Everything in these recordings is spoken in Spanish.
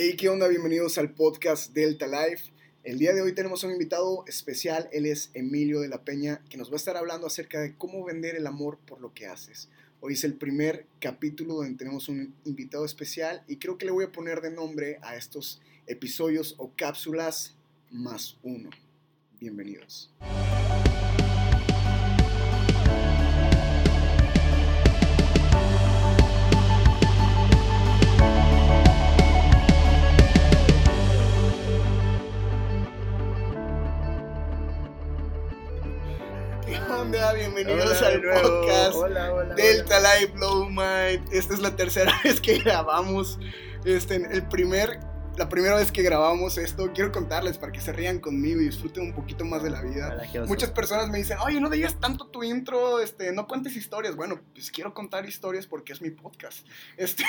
Hey, ¿qué onda? Bienvenidos al podcast Delta Life. El día de hoy tenemos un invitado especial, él es Emilio de la Peña, que nos va a estar hablando acerca de cómo vender el amor por lo que haces. Hoy es el primer capítulo donde tenemos un invitado especial y creo que le voy a poner de nombre a estos episodios o cápsulas más uno. Bienvenidos. Bienvenidos Hola al nuevo. podcast Hola, hola, Delta. Life Blow Mind. Esta es la tercera vez que grabamos. Este, el primer, la primera vez que grabamos esto, quiero contarles para que se rían conmigo y disfruten un poquito más de la vida. Muchas personas me dicen, oye, no digas tanto tu intro, este, no cuentes historias. Bueno, pues quiero contar historias porque es mi podcast. Este,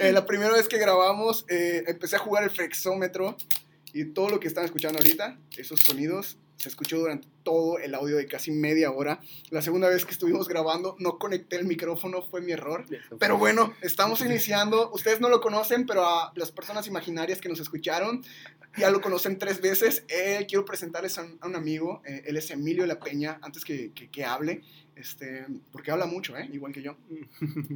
eh, la primera vez que grabamos, eh, empecé a jugar el flexómetro y todo lo que están escuchando ahorita, esos sonidos, se escuchó durante todo el audio de casi media hora. La segunda vez que estuvimos grabando, no conecté el micrófono, fue mi error. Pero bueno, estamos iniciando. Ustedes no lo conocen, pero a las personas imaginarias que nos escucharon ya lo conocen tres veces. Eh, quiero presentarles a un, a un amigo. eh, él es Emilio la Peña, antes que, que- que hable. Este, porque habla mucho, ¿eh? igual que yo.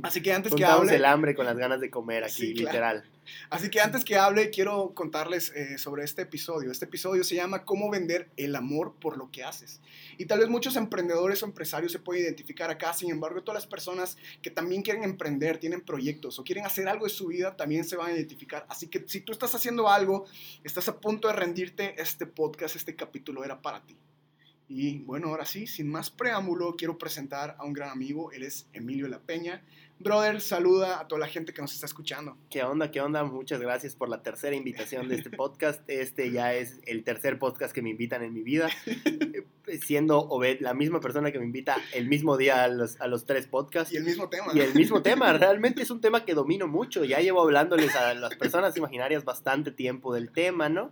Así que antes que hable, el hambre con las ganas de comer aquí, Sí, claro. literal. así que antes que hable, quiero contarles eh, sobre este episodio. Este episodio se llama Cómo vender el amor por lo que haces. Y tal vez muchos emprendedores o empresarios se pueden identificar acá. Sin embargo, todas las personas que también quieren emprender, tienen proyectos o quieren hacer algo de su vida, también se van a identificar. Así que si tú estás haciendo algo, estás a punto de rendirte, este podcast, este capítulo era para ti. Y bueno, ahora sí, sin más preámbulo, quiero presentar a un gran amigo. Él es Emilio La Peña. Brother, saluda a toda la gente que nos está escuchando. ¿Qué onda? ¿Qué onda? Muchas gracias por la tercera invitación de este podcast. Este ya es el tercer podcast que me invitan en mi vida. Eh, Siendo Obed la misma persona que me invita el mismo día a los, a los tres podcasts. Y el mismo tema. Y el mismo tema, realmente es un tema que domino mucho. Ya llevo hablándoles a las personas imaginarias bastante tiempo del tema, ¿no?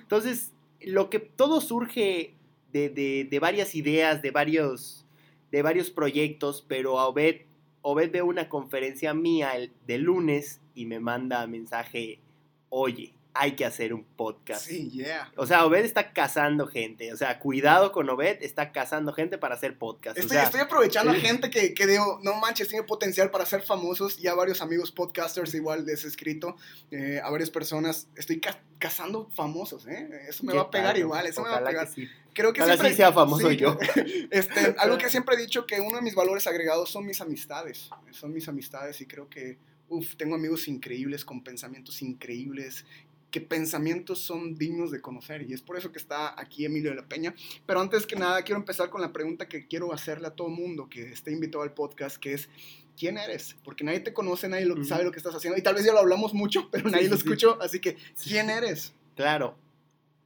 Entonces, lo que todo surge de, de- de varias ideas, de varios, de varios proyectos, pero a Obed, Obed ve una conferencia mía el, de lunes y me manda mensaje, oye, hay que hacer un podcast. Sí, yeah. O sea, Obed está cazando gente. O sea, cuidado con Obed, está cazando gente para hacer podcast. O Estoy, sea, estoy aprovechando a gente que, que digo, no manches, tiene potencial para ser famosos. Ya varios amigos podcasters igual les he escrito eh, a varias personas. Estoy ca- cazando famosos, ¿eh? Eso me va a pegar padre, igual, eso me va a pegar. que sí. Creo que Ojalá siempre, sí sea famoso sí, yo. Este, algo que siempre he dicho que uno de mis valores agregados son mis amistades. Son mis amistades y creo que, uff, tengo amigos increíbles con pensamientos increíbles que pensamientos son dignos de conocer y es por eso que está aquí Emilio de la Peña. Pero antes que nada quiero empezar con la pregunta que quiero hacerle a todo mundo que esté invitado al podcast, que es ¿quién eres? Porque nadie te conoce, nadie lo, sabe lo que estás haciendo y tal vez ya lo hablamos mucho, pero nadie sí, lo sí. escuchó, así que ¿quién eres? Claro.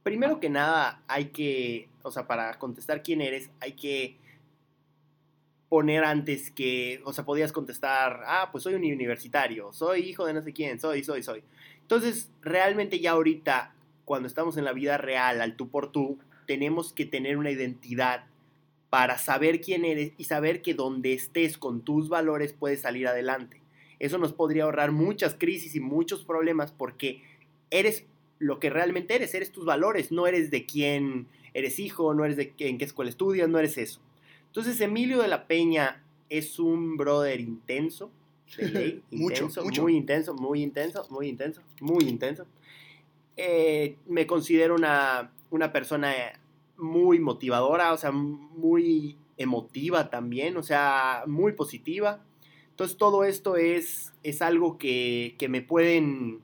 Primero que nada, hay que, o sea, para contestar quién eres, hay que poner antes que, o sea, podías contestar, ah, pues soy un universitario, soy hijo de no sé quién, soy, soy, soy. Entonces, realmente ya ahorita, cuando estamos en la vida real, al tú por tú, tenemos que tener una identidad para saber quién eres y saber que donde estés con tus valores puedes salir adelante. Eso nos podría ahorrar muchas crisis y muchos problemas porque eres lo que realmente eres, eres tus valores, no eres de quién eres hijo, no eres de en qué escuela estudias, no eres eso. Entonces Emilio de la Peña es un brother intenso, intenso, mucho. muy intenso, muy intenso, muy intenso, muy intenso. Eh, me considero una, una persona muy motivadora, o sea, muy emotiva también, o sea, muy positiva. Entonces todo esto es, es algo que, que me pueden,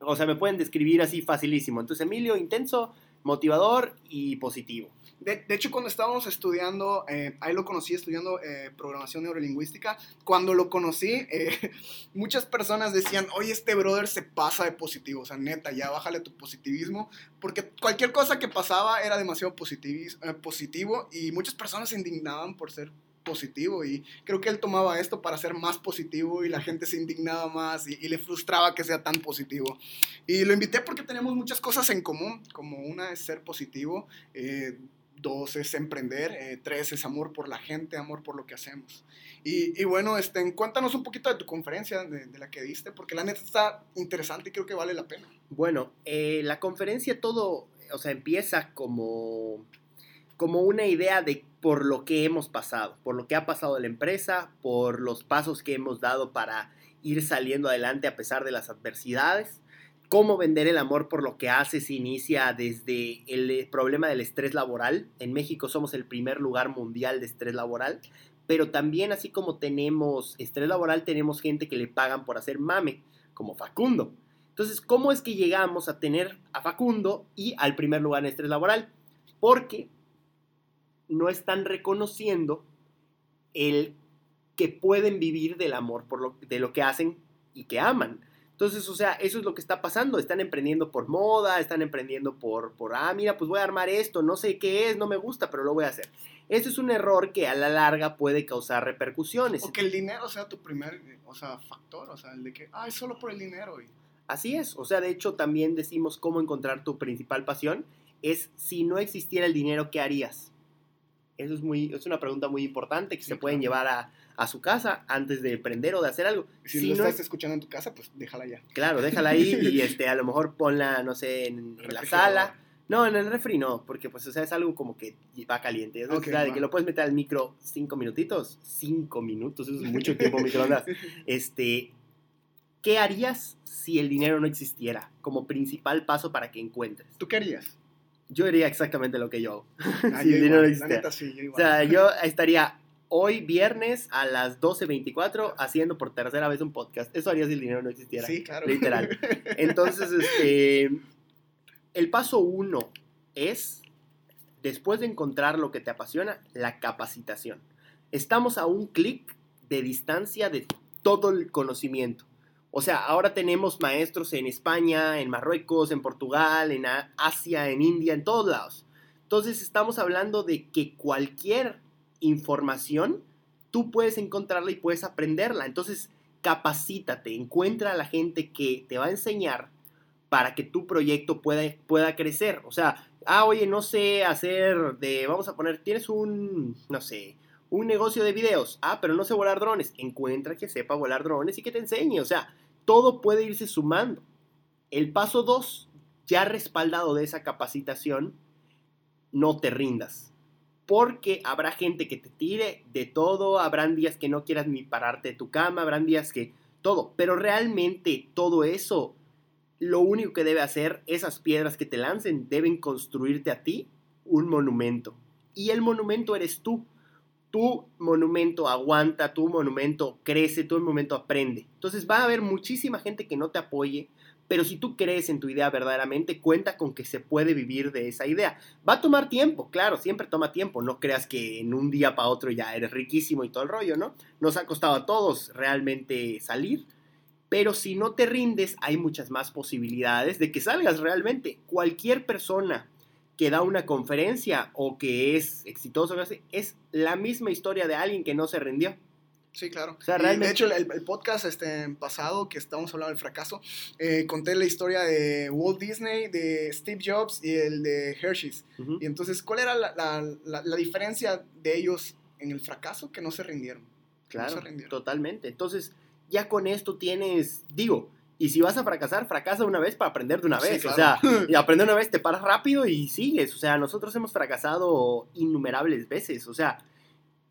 o sea, me pueden describir así facilísimo. Entonces Emilio, intenso, motivador y positivo. De, de hecho, cuando estábamos estudiando, eh, ahí lo conocí estudiando eh, programación neurolingüística. Cuando lo conocí, eh, muchas personas decían, oye, este brother se pasa de positivo. O sea, neta, ya bájale tu positivismo. Porque cualquier cosa que pasaba era demasiado eh, positivo y muchas personas se indignaban por ser positivo y creo que él tomaba esto para ser más positivo y la gente se indignaba más y, y le frustraba que sea tan positivo. Y lo invité porque tenemos muchas cosas en común, como una es ser positivo, eh, dos es emprender, eh, tres es amor por la gente, amor por lo que hacemos. Y, y bueno, este, cuéntanos un poquito de tu conferencia, de, la que diste, porque la neta está interesante y creo que vale la pena. Bueno, eh, la conferencia todo, o sea, empieza como, como una idea de por lo que hemos pasado, por lo que ha pasado la empresa, por los pasos que hemos dado para ir saliendo adelante a pesar de las adversidades cómo vender el amor por lo que haces inicia desde el eh, problema del estrés laboral. En México somos el primer lugar mundial de estrés laboral, pero también así como tenemos estrés laboral, tenemos gente que le pagan por hacer mame, como Facundo. Entonces, ¿cómo es que llegamos a tener a Facundo y al primer lugar en estrés laboral? Porque no están reconociendo el que pueden vivir del amor por lo, de lo que hacen y que aman. Entonces, o sea, eso es lo que está pasando. Están emprendiendo por moda, están emprendiendo por, por, ah, mira, pues voy a armar esto, no sé qué es, no me gusta, pero lo voy a hacer. Eso es un error que a la larga puede causar repercusiones. O que el dinero sea tu primer, o sea, factor, o sea, el de que, ah, es solo por el dinero. Y... Así es, o sea, de hecho también decimos cómo encontrar tu principal pasión. Es si no existiera el dinero, ¿qué harías? Eso es, muy, es una pregunta muy importante que se pueden llevar a, a su casa antes de prender o de hacer algo. Si, si lo no estás escuchando en tu casa, pues déjala ya. Claro, déjala ahí y este, a lo mejor ponla, no sé, en, en la sala. No, en el refri no, porque pues, o sea, es algo como que va caliente. o sea, de que lo puedes meter al micro cinco minutitos. Cinco minutos, eso es mucho tiempo microondas. Este, ¿qué harías si el dinero no existiera? Como principal paso para que encuentres. ¿Tú qué harías? Yo haría exactamente lo que yo hago. Ah, si el dinero no existiera. Sí, o sea, yo estaría hoy viernes a las 12.24 haciendo por tercera vez un podcast. Eso haría si el dinero no existiera. Sí, claro. Literal. Entonces, este, el paso uno es, después de encontrar lo que te apasiona, la capacitación. Estamos a un clic de distancia de todo el conocimiento. O sea, ahora tenemos maestros en España, en Marruecos, en Portugal, en Asia, en India, en todos lados. Entonces estamos hablando de que cualquier información, tú puedes encontrarla y puedes aprenderla. Entonces, capacítate, encuentra a la gente que te va a enseñar para que tu proyecto pueda, pueda crecer. O sea, ah, oye, no sé hacer de, vamos a poner, tienes un, no sé, un negocio de videos. Ah, pero no sé volar drones. Encuentra que sepa volar drones y que te enseñe. O sea, todo puede irse sumando. El paso 2, ya respaldado de esa capacitación, no te rindas porque habrá gente que te tire de todo, habrán días que no quieras ni pararte de tu cama, habrán días que todo, pero realmente todo eso, lo único que debe hacer, esas piedras que te lancen, deben construirte a ti un monumento. Y el monumento eres tú. Tu monumento aguanta, tu monumento crece, tu monumento aprende. Entonces va a haber muchísima gente que no te apoye, pero si tú crees en tu idea verdaderamente, cuenta con que se puede vivir de esa idea. Va a tomar tiempo, claro, siempre toma tiempo. No creas que en un día para otro ya eres riquísimo y todo el rollo, ¿no? Nos ha costado a todos realmente salir. Pero si no te rindes, hay muchas más posibilidades de que salgas realmente. Cualquier persona que da una conferencia o que es exitoso, es la misma historia de alguien que no se rindió. Sí, claro. De hecho, el, podcast este, pasado, que estábamos hablando del fracaso, eh, conté la historia de Walt Disney, de Steve Jobs y el de Hershey's. Y entonces, ¿cuál era la, la, la, diferencia de ellos en el fracaso? Que no se rindieron. Claro, totalmente. Entonces, ya con esto tienes, digo, y si vas a fracasar, fracasa una vez para aprender de una vez. O sea, y aprender una vez te paras rápido y sigues. O sea, nosotros hemos fracasado innumerables veces. O sea,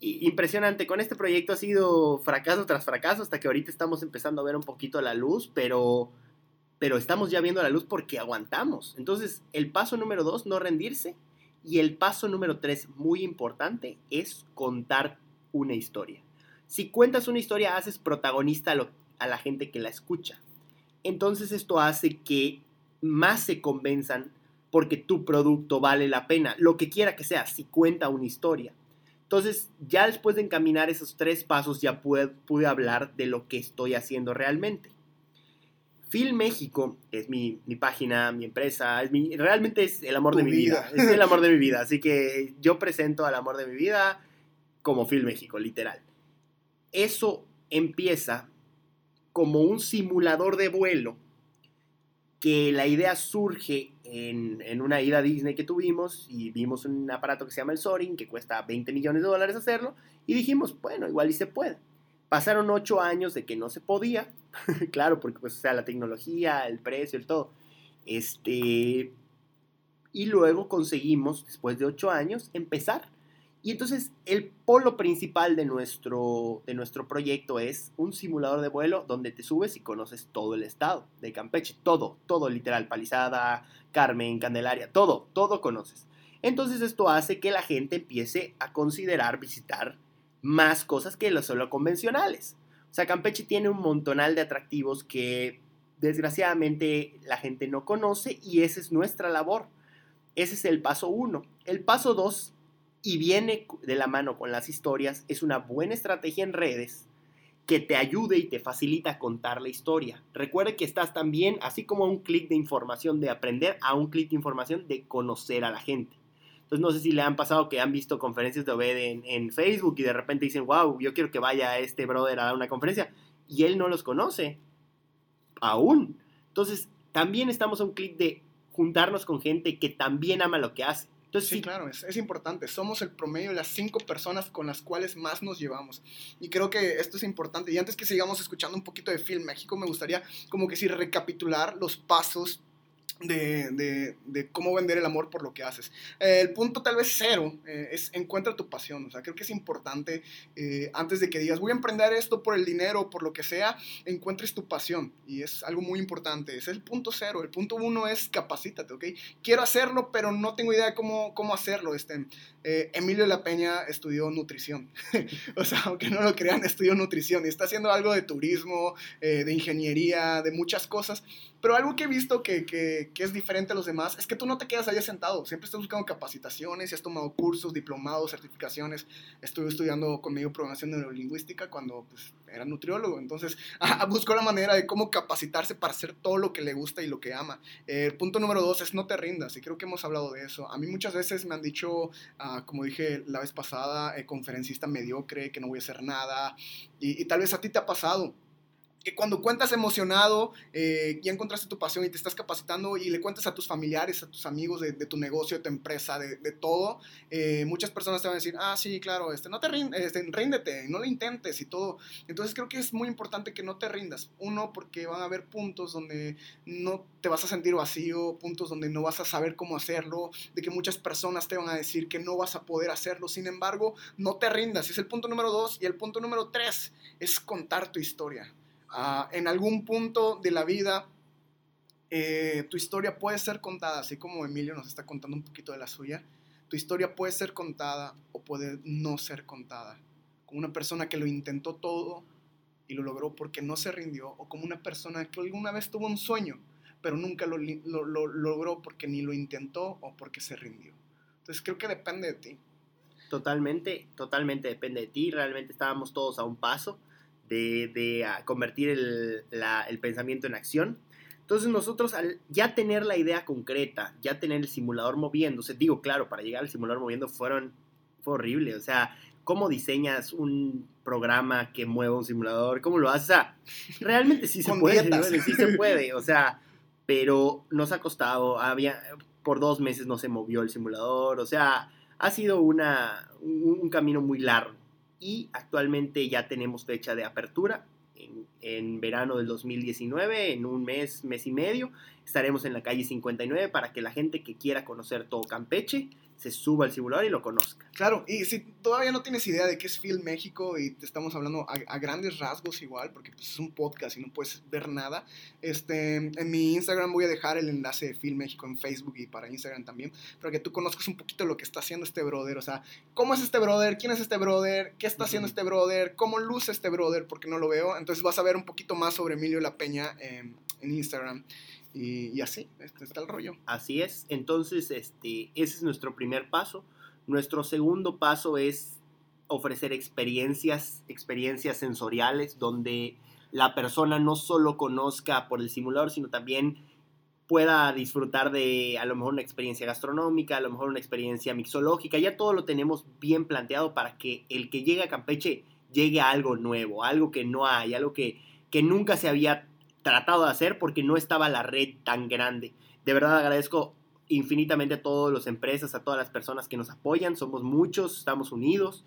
impresionante. Con este proyecto ha sido fracaso tras fracaso hasta que ahorita estamos empezando a ver un poquito la luz, pero, pero estamos ya viendo la luz porque aguantamos. Entonces, el paso número dos, no rendirse. Y el paso número tres, muy importante, es contar una historia. Si cuentas una historia, haces protagonista a, a la gente que la escucha. Entonces esto hace que más se convenzan porque tu producto vale la pena, lo que quiera que sea, si cuenta una historia. Entonces, ya después de encaminar esos tres pasos, ya pude, pude hablar de lo que estoy haciendo realmente. Film México es mi, página, mi empresa, es mi, realmente es el amor de mi vida. Es el amor de mi vida. Así que yo presento al amor de mi vida como Film México, literal. Eso empieza como un simulador de vuelo que la idea surge en, una ida a Disney que tuvimos y vimos un aparato que se llama el Sorin, que cuesta 20 millones de dólares hacerlo, y dijimos, bueno, igual y se puede. Pasaron ocho años de que no se podía, claro, porque pues, sea, la tecnología, el precio, el todo. Este, y luego conseguimos, después de ocho años, empezar. Y entonces el polo principal de nuestro, de nuestro proyecto es un simulador de vuelo donde te subes y conoces todo el estado de Campeche, todo, todo literal, Palizada, Carmen, Candelaria, todo, todo conoces. Entonces esto hace que la gente empiece a considerar visitar más cosas que los solo convencionales. O sea, Campeche tiene un montonal de atractivos que desgraciadamente la gente no conoce y esa es nuestra labor. Ese es el paso uno. El paso dos, y viene de la mano con las historias, es una buena estrategia en redes que te ayude y te facilita contar la historia. Recuerde que estás también, así como a un clic de información de aprender, a un clic de información de conocer a la gente. Entonces no sé si le han pasado que han visto conferencias de Obed en, en Facebook y de repente dicen, wow, yo quiero que vaya este brother a dar una conferencia. Y él no los conoce. Aún. Entonces también estamos a un clic de juntarnos con gente que también ama lo que hace. Entonces, sí, claro, es, es, importante. Somos el promedio de las cinco personas con las cuales más nos llevamos. Y creo que esto es importante. Y antes que sigamos escuchando un poquito de Film México, me gustaría como que sí recapitular los pasos de, de, cómo vender el amor por lo que haces. Eh, el punto tal vez cero eh, es encuentra tu pasión. O sea, creo que es importante eh, antes de que digas voy a emprender esto por el dinero, por lo que sea, encuentres tu pasión. Y es algo muy importante. Es el punto cero. El punto uno es capacítate, ¿ok? Quiero hacerlo, pero no tengo idea de cómo, cómo hacerlo. Este, Emilio La Peña estudió nutrición. o sea, aunque no lo crean, estudió nutrición y está haciendo algo de turismo, de ingeniería, de muchas cosas. Pero algo que he visto que, que, que, es diferente a los demás es que tú no te quedas ahí sentado. Siempre estás buscando capacitaciones y has tomado cursos, diplomados, certificaciones. Estuve estudiando conmigo programación neurolingüística cuando pues, era nutriólogo. Entonces, buscó la manera de cómo capacitarse para hacer todo lo que le gusta y lo que ama. Eh, punto número dos es no te rindas. Y creo que hemos hablado de eso. A mí muchas veces me han dicho, uh, como dije la vez pasada, eh, conferencista mediocre, que no voy a hacer nada. Y tal vez a ti te ha pasado que cuando cuentas emocionado, eh, ya encontraste tu pasión y te estás capacitando y le cuentas a tus familiares, a tus amigos de, de tu negocio, de tu empresa, de, de todo, eh, muchas personas te van a decir, ah, sí, claro, este, no te rindes, este, ríndete, no lo intentes y todo. Entonces creo que es muy importante que no te rindas. Uno, porque van a haber puntos donde no te vas a sentir vacío, puntos donde no vas a saber cómo hacerlo, de que muchas personas te van a decir que no vas a poder hacerlo. Sin embargo, no te rindas. Es el punto número dos. Y el punto número tres es contar tu historia. Uh, en algún punto de la vida eh, tu historia puede ser contada, así como Emilio nos está contando un poquito de la suya. Tu historia puede ser contada o puede no ser contada. Como una persona que lo intentó todo y lo logró porque no se rindió, o como una persona que alguna vez tuvo un sueño, pero nunca lo, lo, lo logró porque ni lo intentó o porque se rindió. Entonces creo que depende de ti. Totalmente, totalmente depende de ti. Realmente estábamos todos a un paso de, de convertir el, la, el, pensamiento en acción. Entonces nosotros al ya tener la idea concreta, ya tener el simulador moviéndose, digo, claro, para llegar al simulador moviendo fueron, fue horrible, o sea, ¿cómo diseñas un programa que mueva un simulador? ¿Cómo lo haces? O sea, realmente sí se puede, ¿no? sí se puede, o sea, pero nos ha costado, había, por dos meses no se movió el simulador, o sea, ha sido una, un, un camino muy largo y actualmente ya tenemos fecha de apertura en, en, verano del 2019, en un mes, mes y medio. Estaremos en la calle 59 para que la gente que quiera conocer todo Campeche se suba al simulador y lo conozca. Claro, y si todavía no tienes idea de qué es Film México y te estamos hablando a, a grandes rasgos igual, porque pues, es un podcast y no puedes ver nada, este, en mi Instagram voy a dejar el enlace de Film México en Facebook y para Instagram también, para que tú conozcas un poquito lo que está haciendo este brother, o sea, cómo es este brother, quién es este brother, qué está haciendo uh -huh. este brother, cómo luce este brother, porque no lo veo, entonces vas a ver un poquito más sobre Emilio La Peña eh, en Instagram. Y, así, este está el rollo. Así es, entonces este, ese es nuestro primer paso. Nuestro segundo paso es ofrecer experiencias, experiencias sensoriales donde la persona no solo conozca por el simulador, sino también pueda disfrutar de a lo mejor una experiencia gastronómica, a lo mejor una experiencia mixológica. Ya todo lo tenemos bien planteado para que el que llegue a Campeche llegue a algo nuevo, algo que no hay, algo que, que nunca se había tratado de hacer porque no estaba la red tan grande. De verdad agradezco infinitamente a todas las empresas, a todas las personas que nos apoyan. Somos muchos, estamos unidos.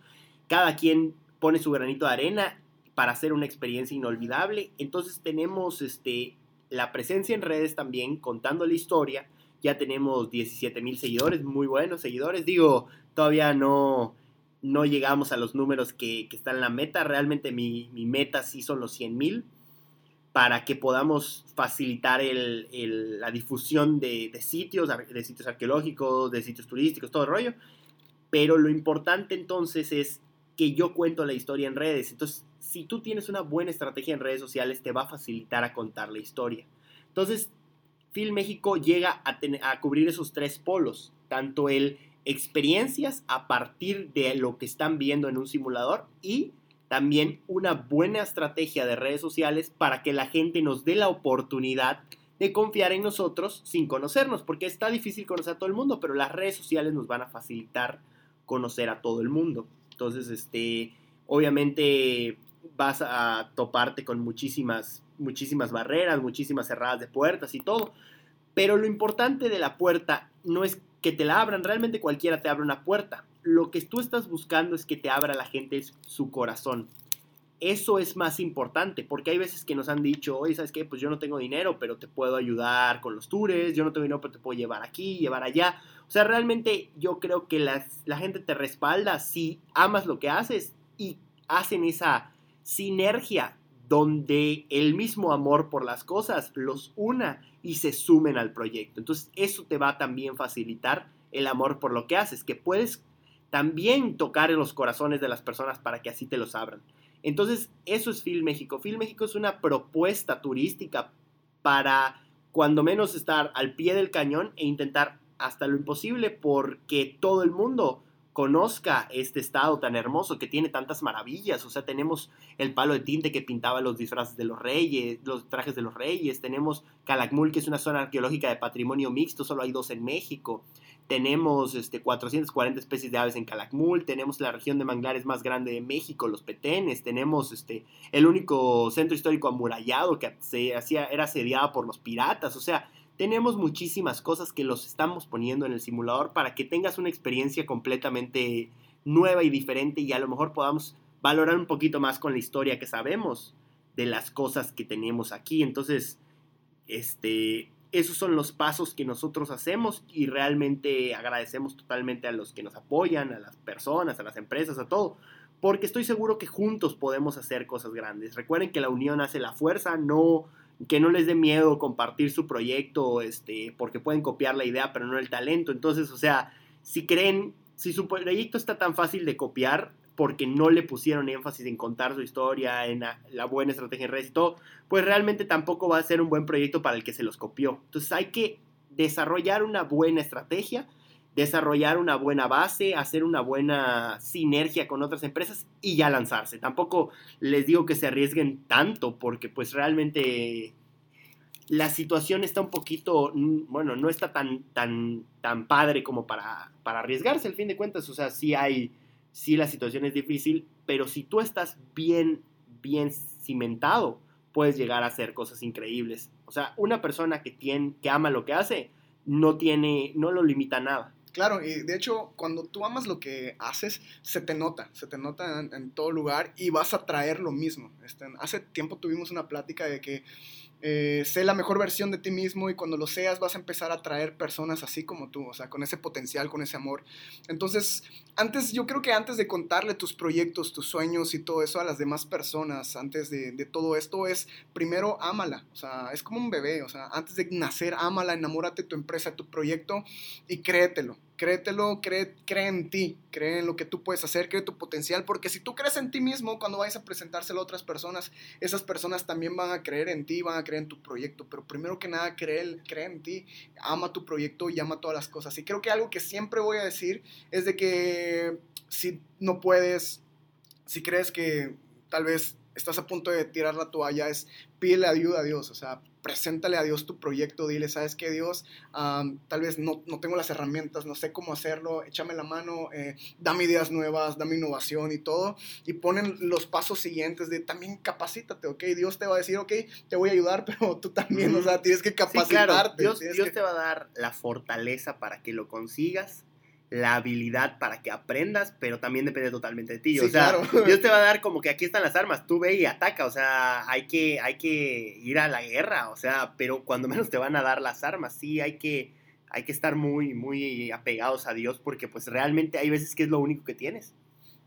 Cada quien pone su granito de arena para hacer una experiencia inolvidable. Entonces tenemos este, la presencia en redes también, contando la historia. Ya tenemos 17 mil seguidores, muy buenos seguidores. Digo, todavía no, no llegamos a los números que, están en la meta. Realmente mi, meta sí son los 100 mil para que podamos facilitar la difusión de, sitios, de sitios arqueológicos, de sitios turísticos, todo el rollo. Pero lo importante entonces es que yo cuento la historia en redes. Entonces, si tú tienes una buena estrategia en redes sociales, te va a facilitar a contar la historia. Entonces, Film México llega a, a cubrir esos tres polos, tanto el experiencias a partir de lo que están viendo en un simulador y también una buena estrategia de redes sociales para que la gente nos dé la oportunidad de confiar en nosotros sin conocernos, porque está difícil conocer a todo el mundo, pero las redes sociales nos van a facilitar conocer a todo el mundo. Entonces, este, obviamente vas a toparte con muchísimas, muchísimas barreras, muchísimas cerradas de puertas y todo, pero lo importante de la puerta no es que te la abran, realmente cualquiera te abre una puerta lo que tú estás buscando es que te abra la gente su corazón. Eso es más importante, porque hay veces que nos han dicho, oye, ¿sabes qué? Pues yo no tengo dinero, pero te puedo ayudar con los tours, yo no tengo dinero, pero te puedo llevar aquí, llevar allá. O sea, realmente yo creo que la gente te respalda si amas lo que haces y hacen esa sinergia donde el mismo amor por las cosas los una y se sumen al proyecto. Entonces, eso te va a también facilitar el amor por lo que haces, que puedes también tocar en los corazones de las personas para que así te los abran. Entonces, eso es Film México. Film México es una propuesta turística para cuando menos estar al pie del cañón e intentar hasta lo imposible porque todo el mundo conozca este estado tan hermoso que tiene tantas maravillas. O sea, tenemos el palo de tinte que pintaba los disfraces de los reyes, los trajes de los reyes. Tenemos Calakmul, que es una zona arqueológica de patrimonio mixto, solo hay dos en México tenemos este, 440 especies de aves en Calakmul, tenemos la región de manglares más grande de México, los Petenes, tenemos este, el único centro histórico amurallado que se hacía, era asediado por los piratas, o sea, tenemos muchísimas cosas que los estamos poniendo en el simulador para que tengas una experiencia completamente nueva y diferente y a lo mejor podamos valorar un poquito más con la historia que sabemos de las cosas que tenemos aquí. Entonces, este, esos son los pasos que nosotros hacemos y realmente agradecemos totalmente a los que nos apoyan, a las personas, a las empresas, a todo, porque estoy seguro que juntos podemos hacer cosas grandes. Recuerden que la unión hace la fuerza, no que no les dé miedo compartir su proyecto, este, porque pueden copiar la idea, pero no el talento. Entonces, o sea, si creen, si su proyecto está tan fácil de copiar, porque no le pusieron énfasis en contar su historia, en la, buena estrategia en redes y todo, pues realmente tampoco va a ser un buen proyecto para el que se los copió. Entonces hay que desarrollar una buena estrategia, desarrollar una buena base, hacer una buena sinergia con otras empresas y ya lanzarse. Tampoco les digo que se arriesguen tanto porque pues realmente la situación está un poquito, bueno, no está tan, tan, tan padre como para, para arriesgarse al fin de cuentas. O sea, sí hay sí la situación es difícil, pero si tú estás bien, bien cimentado, puedes llegar a hacer cosas increíbles. O sea, una persona que, tiene, que ama lo que hace, no tiene, no lo limita nada. Claro, y de hecho, cuando tú amas lo que haces, se te nota, se te nota en, todo lugar y vas a traer lo mismo. Este, hace tiempo tuvimos una plática de que eh, sé la mejor versión de ti mismo y cuando lo seas vas a empezar a atraer personas así como tú, o sea, con ese potencial, con ese amor. Entonces, antes, yo creo que antes de contarle tus proyectos, tus sueños y todo eso a las demás personas, antes de, de todo esto, es primero ámala, o sea, es como un bebé, o sea, antes de nacer, ámala, enamórate de tu empresa, tu proyecto y créetelo créetelo, cree, cree en ti, cree en lo que tú puedes hacer, cree tu potencial, porque si tú crees en ti mismo, cuando vayas a presentárselo a otras personas, esas personas también van a creer en ti, van a creer en tu proyecto, pero primero que nada, cree, cree en ti, ama tu proyecto y ama todas las cosas. Y creo que algo que siempre voy a decir es de que si no puedes, si crees que tal vez estás a punto de tirar la toalla, es pídele ayuda a Dios, o sea, preséntale a Dios tu proyecto, dile, ¿sabes qué, Dios? Tal vez no, no tengo las herramientas, no sé cómo hacerlo, échame la mano, eh, dame ideas nuevas, dame innovación y todo. Y ponen los pasos siguientes de también capacítate, ¿ok? Dios te va a decir, ok, te voy a ayudar, pero tú también, o sea, tienes que Sí, capacitarte. claro, Dios, tienes Dios que- te va a dar la fortaleza para que lo consigas, la habilidad para que aprendas, pero también depende totalmente de ti. o Sí, sea, claro. Dios te va a dar como que aquí están las armas, tú ve y ataca, o sea, hay que, hay que ir a la guerra, o sea, pero cuando menos te van a dar las armas, sí, hay que, hay que estar muy, muy apegados a Dios porque pues realmente hay veces que es lo único que tienes.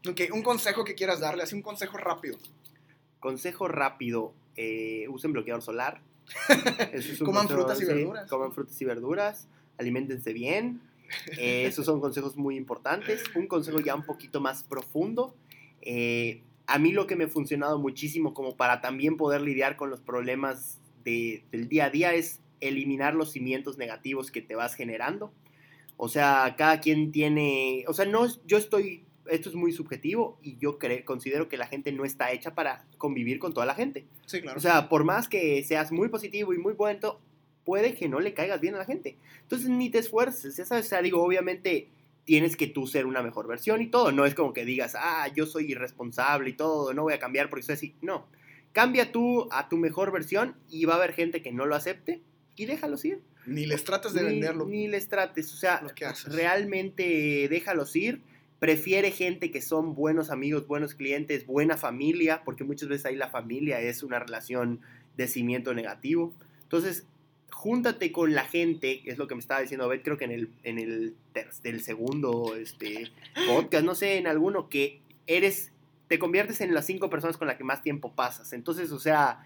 Ok, un consejo que quieras darle, así un consejo rápido. Consejo rápido, eh, usen bloqueador solar. Eso es un Coman consejo, frutas y sí, verduras. Coman frutas y verduras, aliméntense bien. Eh, esos son consejos muy importantes. Un consejo ya un poquito más profundo. eh, a mí lo que me ha funcionado muchísimo como para también poder lidiar con los problemas de- del día a día es eliminar los cimientos negativos que te vas generando. O sea, cada quien tiene, o sea, no, yo estoy, esto es muy subjetivo y yo cre- considero que la gente no está hecha para convivir con toda la gente. Sí, claro. O sea, por más que seas muy positivo y muy bueno, puede que no le caigas bien a la gente. Entonces ni te esfuerces, ya sabes, o sea, digo, obviamente tienes que tú ser una mejor versión y todo. No es como que digas, ah, yo soy irresponsable y todo, no voy a cambiar porque soy así. No, cambia tú a tu mejor versión y va a haber gente que no lo acepte y déjalos ir. ni les trates de ni, venderlo. Ni les trates, o sea, lo que haces. realmente déjalos ir. Prefiere gente que son buenos amigos, buenos clientes, buena familia, porque muchas veces ahí la familia es una relación de cimiento negativo. Entonces, júntate con la gente, es lo que me estaba diciendo creo que en el, en el del segundo este, podcast, no sé, en alguno, que eres, te conviertes en las cinco personas con las que más tiempo pasas. Entonces, o sea,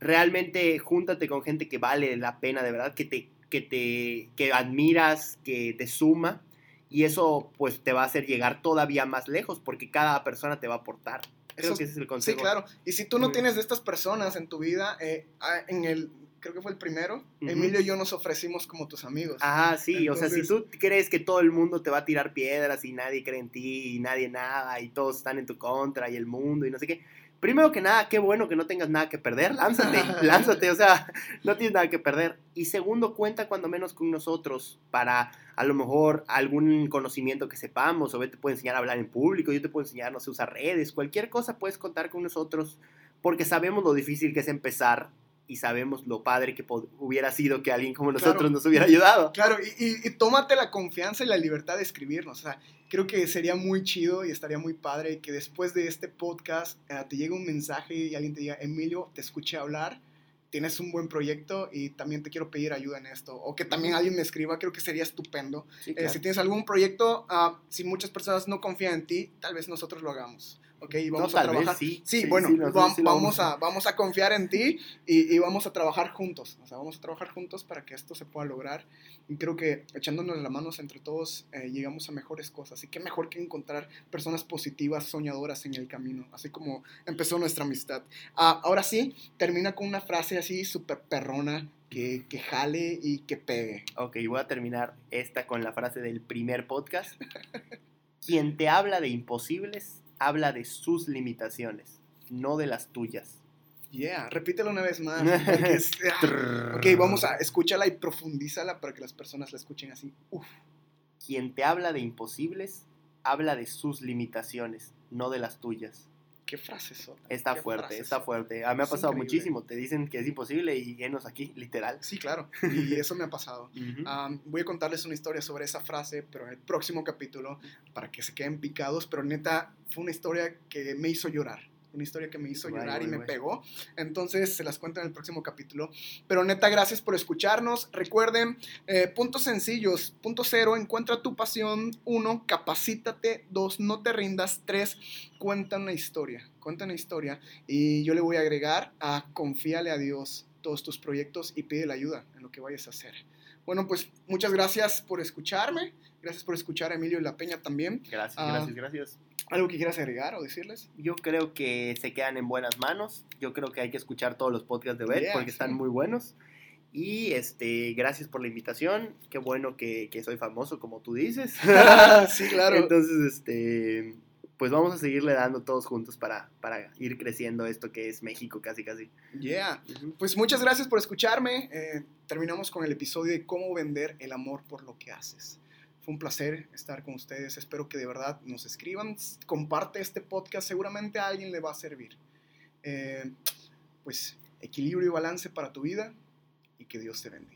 realmente júntate con gente que vale la pena de verdad, que te, que te que admiras, que te suma y eso pues te va a hacer llegar todavía más lejos porque cada persona te va a aportar. Creo Eso- que ese es el Sí, consejo. claro. Y si tú no tienes de estas personas en tu vida, eh, ah, en el, creo que fue el primero. Emilio y yo nos ofrecimos como tus amigos. Ajá, sí, o sea, si tú crees que todo el mundo te va a tirar piedras y nadie cree en ti y nadie nada y todos están en tu contra y el mundo y no sé qué. Primero que nada, qué bueno que no tengas nada que perder, lánzate, lánzate, o sea, no tienes nada que perder. Y segundo, cuenta cuando menos con nosotros para a lo mejor algún conocimiento que sepamos, o te puede enseñar a hablar en público, yo te puedo enseñar, no sé, usar redes, cualquier cosa puedes contar con nosotros porque sabemos lo difícil que es empezar y sabemos lo padre que hubiera sido que alguien como nosotros Claro. nos hubiera ayudado. Claro, y, y- y tómate la confianza y la libertad de escribirnos. O sea, creo que sería muy chido y estaría muy padre que después de este podcast eh, te llegue un mensaje y alguien te diga, Emilio, te escuché hablar, tienes un buen proyecto y también te quiero pedir ayuda en esto. O que también alguien me escriba, creo que sería estupendo. Sí, Eh, claro. si tienes algún proyecto, ah, si muchas personas no confían en ti, tal vez nosotros lo hagamos. ¿Ok? Vamos No, a trabajar. sí. Sí, Sí, bueno, sí, lo vamos, vamos a- a, vamos a confiar en ti y, y vamos a trabajar juntos. O sea, vamos a trabajar juntos para que esto se pueda lograr. Y creo que echándonos las manos entre todos eh, llegamos a mejores cosas. Y qué mejor que encontrar personas positivas, soñadoras en el camino, así como empezó nuestra amistad. Ah, ahora sí, termina con una frase así súper perrona que, que jale y que pegue. Ok, voy a terminar esta con la frase del primer podcast. Quien te habla de imposibles, habla de sus limitaciones, no de las tuyas. Yeah, repítelo una vez más. es- ah. ok, vamos a escúchala y profundízala para que las personas la escuchen así. Uf. Quien te habla de imposibles, habla de sus limitaciones, no de las tuyas. Qué frase sota. Está qué fuerte, está fuerte. A mí me ha pasado increíble. muchísimo. Te dicen que es imposible y llenos aquí, literal. Sí, claro. Y eso me ha pasado. Am, voy a contarles una historia sobre esa frase, pero en el próximo capítulo, para que se queden picados. Pero neta, fue una historia que me hizo llorar. Una historia que me hizo Guay, llorar y me guay. pegó. Entonces, se las cuento en el próximo capítulo. Pero neta, gracias por escucharnos. Recuerden, eh, puntos sencillos. Punto cero, encuentra tu pasión. Uno, capacítate. Dos, no te rindas. Tres, cuenta una historia. Cuenta una historia. Y yo le voy a agregar a confíale a Dios todos tus proyectos y pide la ayuda en lo que vayas a hacer. Bueno, pues muchas gracias por escucharme. Gracias por escuchar a Emilio La Peña también. Gracias, Ah. gracias, gracias. ¿Algo que quieras agregar o decirles? Yo creo que se quedan en buenas manos. Yo creo que hay que escuchar todos los podcasts de Bet Yeah, porque están sí. muy buenos. Y este, gracias por la invitación. Qué bueno que, que soy famoso, como tú dices. sí, claro. Entonces, este, pues vamos a seguirle dando todos juntos para, para ir creciendo esto que es México casi casi. Yeah. Pues muchas gracias por escucharme. Eh, terminamos con el episodio de cómo vender el amor por lo que haces. Fue un placer estar con ustedes. Espero que de verdad nos escriban. Comparte este podcast. Seguramente a alguien le va a servir. Eh, pues equilibrio y balance para tu vida y que Dios te bendiga.